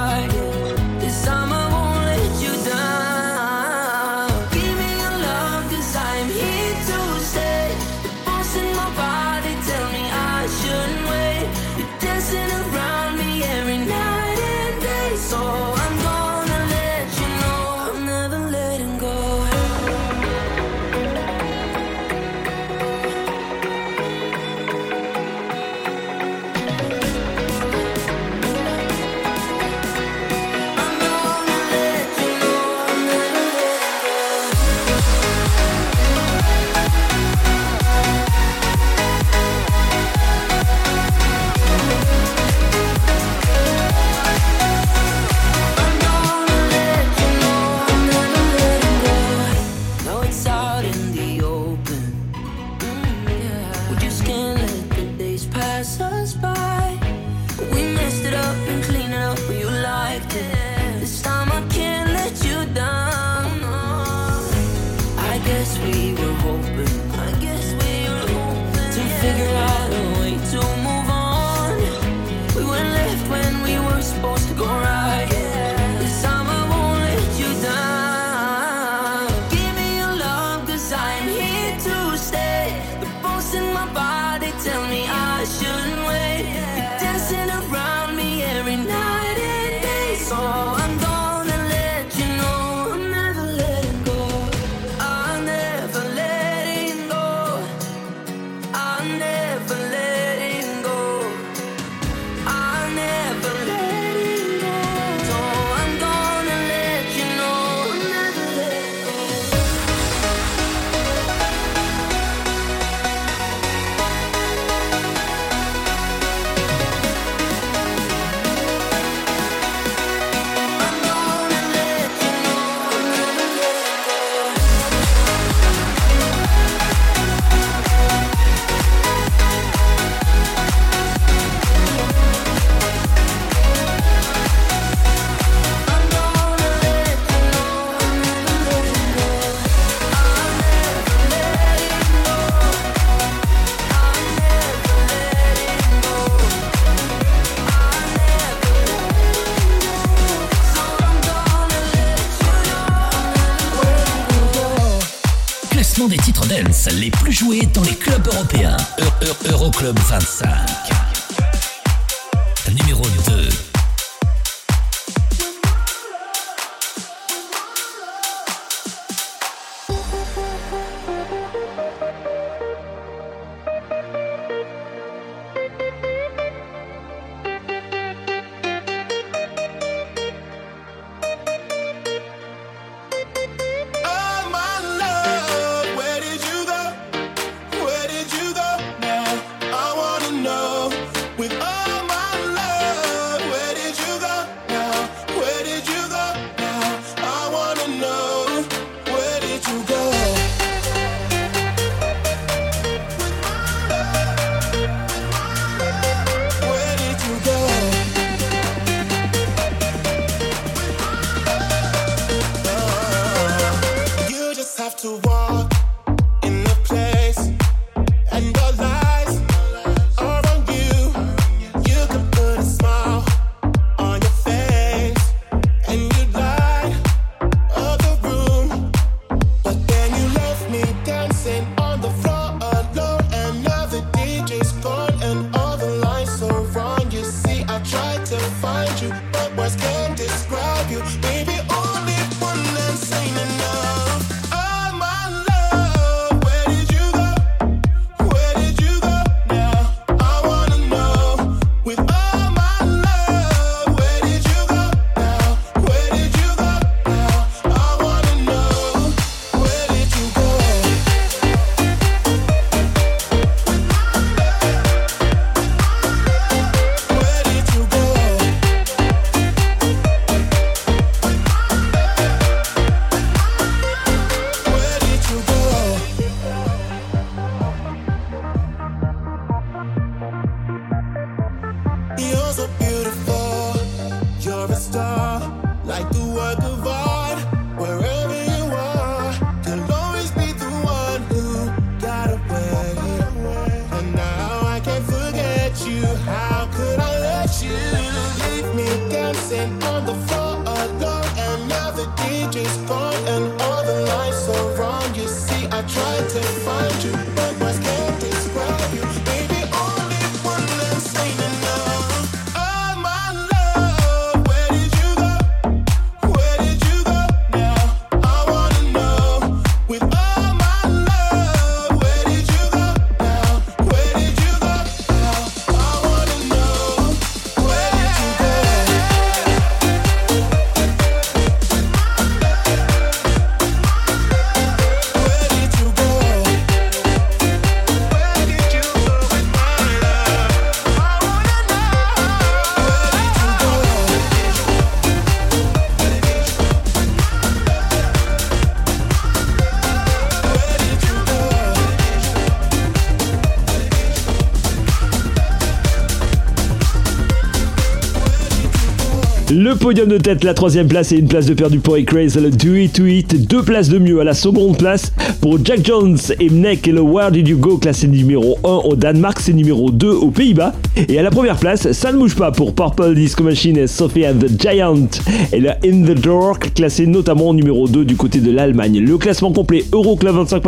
[SPEAKER 3] Le podium de tête, la troisième place et une place de perdu pour Craze, le Do It To It, deux places de mieux à la seconde place pour Jack Jones et Mnek et le Where Did You Go classé numéro 1 au Danemark, c'est numéro 2 aux Pays-Bas. Et à la première place, ça ne bouge pas pour Purple Disco Machine et Sophia the Giant et le In the Dark classé notamment numéro 2 du côté de l'Allemagne. Le classement complet Euroclub 25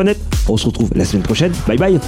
[SPEAKER 3] On se retrouve la semaine prochaine. Bye bye.